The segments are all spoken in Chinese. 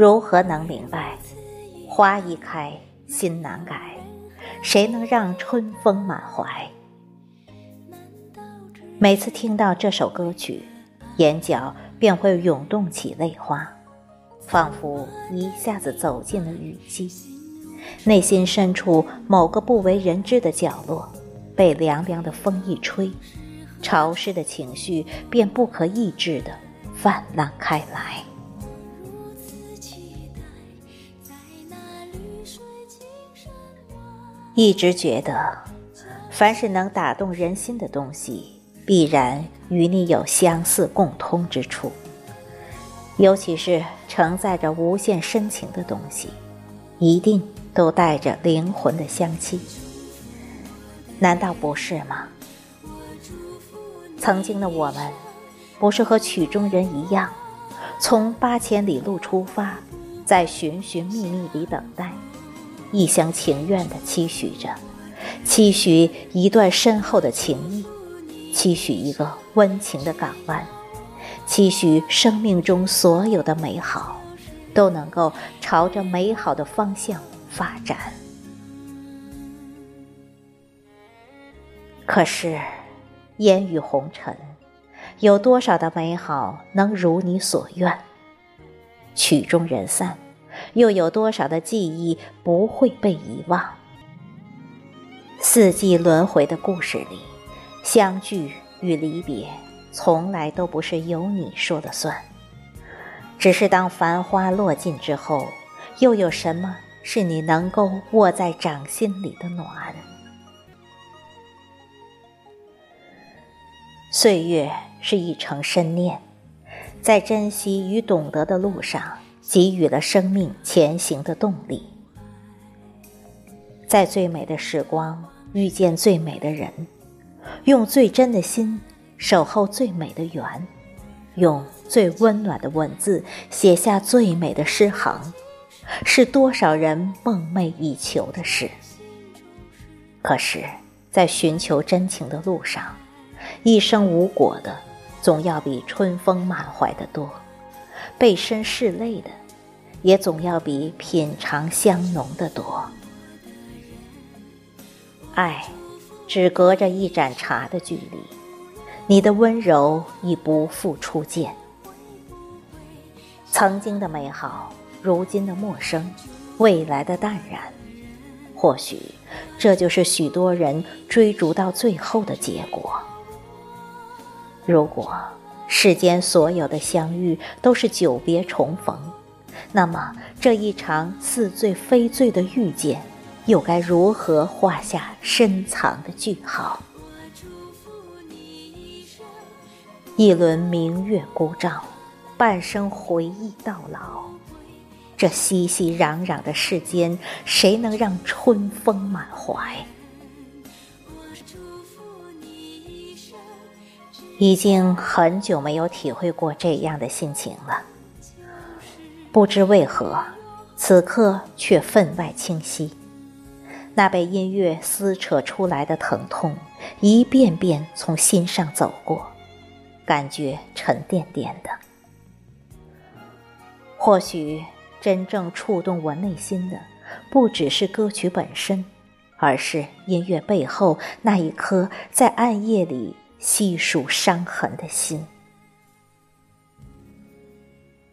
如何能明白？花一开，心难改。谁能让春风满怀？每次听到这首歌曲，眼角便会涌动起泪花，仿佛一下子走进了雨季。内心深处某个不为人知的角落，被凉凉的风一吹，潮湿的情绪便不可抑制地泛滥开来。一直觉得，凡是能打动人心的东西，必然与你有相似共通之处。尤其是承载着无限深情的东西，一定都带着灵魂的香气。难道不是吗？曾经的我们，不是和曲中人一样，从八千里路出发，在寻寻觅觅里等待。一厢情愿地期许着，期许一段深厚的情谊，期许一个温情的港湾，期许生命中所有的美好都能够朝着美好的方向发展。可是，烟雨红尘，有多少的美好能如你所愿？曲终人散。又有多少的记忆不会被遗忘？四季轮回的故事里，相聚与离别从来都不是由你说了算。只是当繁花落尽之后，又有什么是你能够握在掌心里的暖？岁月是一程深念，在珍惜与懂得的路上。给予了生命前行的动力，在最美的时光遇见最美的人，用最真的心守候最美的缘，用最温暖的文字写下最美的诗行，是多少人梦寐以求的事。可是，在寻求真情的路上，一生无果的，总要比春风满怀的多。背身拭泪的，也总要比品尝香浓的多。爱，只隔着一盏茶的距离，你的温柔已不复初见。曾经的美好，如今的陌生，未来的淡然，或许这就是许多人追逐到最后的结果。如果。世间所有的相遇都是久别重逢，那么这一场似醉非醉的遇见，又该如何画下深藏的句号？一轮明月孤照，半生回忆到老。这熙熙攘攘的世间，谁能让春风满怀？已经很久没有体会过这样的心情了，不知为何，此刻却分外清晰。那被音乐撕扯出来的疼痛，一遍遍从心上走过，感觉沉甸甸的。或许真正触动我内心的，不只是歌曲本身，而是音乐背后那一颗在暗夜里。细数伤痕的心，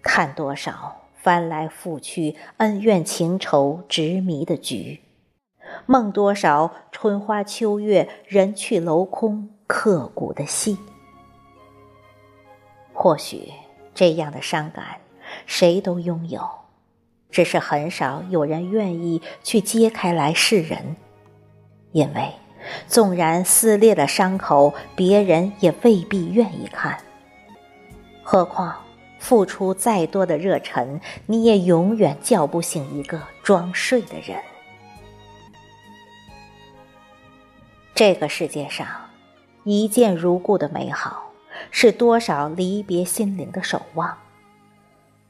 看多少翻来覆去恩怨情仇执迷的局，梦多少春花秋月人去楼空刻骨的戏。或许这样的伤感，谁都拥有，只是很少有人愿意去揭开来示人，因为。纵然撕裂了伤口，别人也未必愿意看。何况付出再多的热忱，你也永远叫不醒一个装睡的人。这个世界上，一见如故的美好，是多少离别心灵的守望。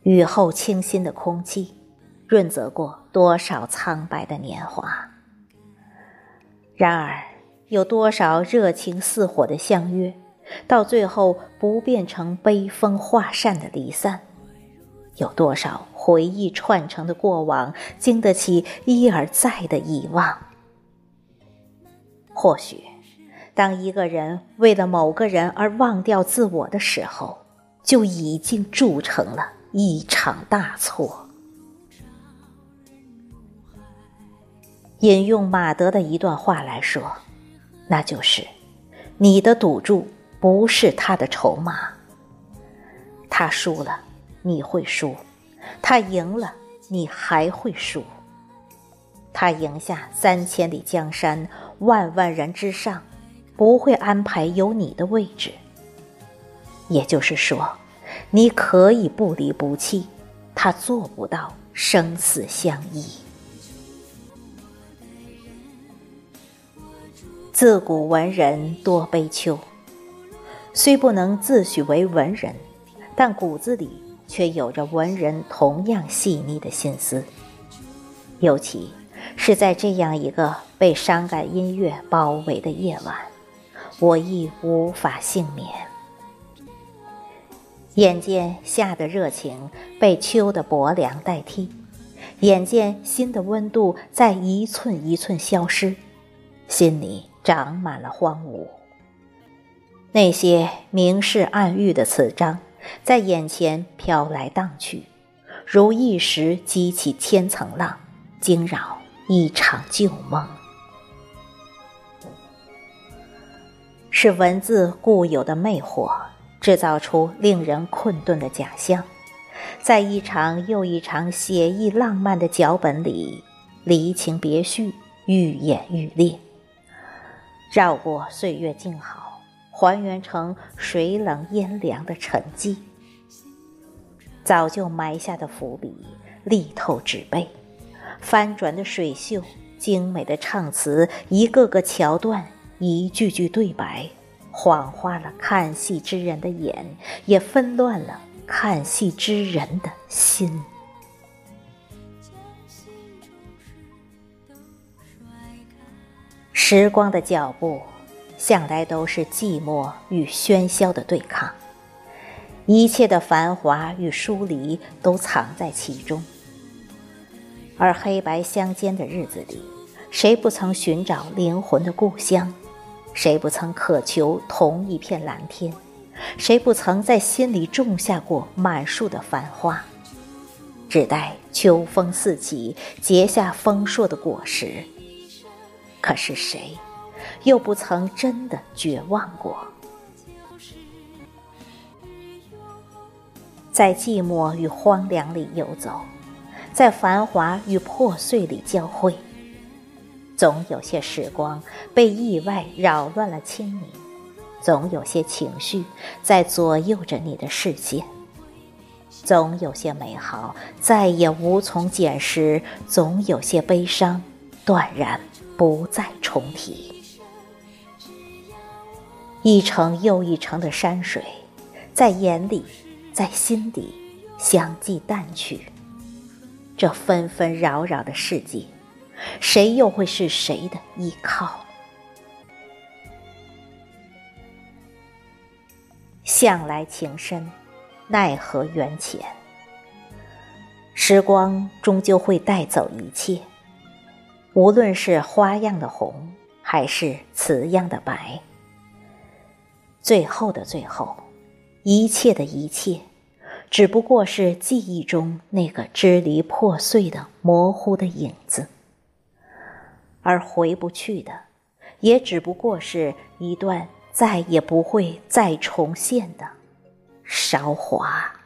雨后清新的空气，润泽过多少苍白的年华。然而，有多少热情似火的相约，到最后不变成悲风化扇的离散？有多少回忆串成的过往，经得起一而再的遗忘？或许，当一个人为了某个人而忘掉自我的时候，就已经铸成了一场大错。引用马德的一段话来说，那就是：你的赌注不是他的筹码。他输了，你会输；他赢了，你还会输。他赢下三千里江山，万万人之上，不会安排有你的位置。也就是说，你可以不离不弃，他做不到生死相依。自古文人多悲秋，虽不能自诩为文人。但骨子里却有着文人同样细腻的心思，尤其是在这样一个被伤感音乐包围的夜晚，我亦无法幸免。眼见夏的热情被秋的薄凉代替，眼见心的温度在一寸一寸消失，心里长满了荒芜。那些明示暗喻的词章。在眼前飘来荡去，如一时激起千层浪，惊扰一场旧梦。是文字固有的魅惑，制造出令人困顿的假象，在一场又一场写意浪漫的脚本里，离情别绪愈演愈烈，绕过岁月静好。还原成水冷烟凉的沉寂，早就埋下的伏笔，力透纸背，翻转的水袖，精美的唱词，一个个桥段，一句句对白，晃花了看戏之人的眼，也纷乱了看戏之人的心。时光的脚步。向来都是寂寞与喧嚣的对抗，一切的繁华与疏离都藏在其中。而黑白相间的日子里，谁不曾寻找灵魂的故乡？谁不曾渴求同一片蓝天？谁不曾在心里种下过满树的繁花？只待秋风四起，结下丰硕的果实。可是谁？又不曾真的绝望过，在寂寞与荒凉里游走，在繁华与破碎里交汇。总有些时光被意外扰乱了清明，总有些情绪在左右着你的视线，总有些美好再也无从捡拾，总有些悲伤断然不再重提。一程又一程的山水，在眼里，在心底相继淡去。这纷纷扰扰的世界，谁又会是谁的依靠？向来情深，奈何缘浅。时光终究会带走一切，无论是花样的红，还是瓷样的白。最后的最后，一切的一切，只不过是记忆中那个支离破碎的模糊的影子，而回不去的，也只不过是一段再也不会再重现的韶华。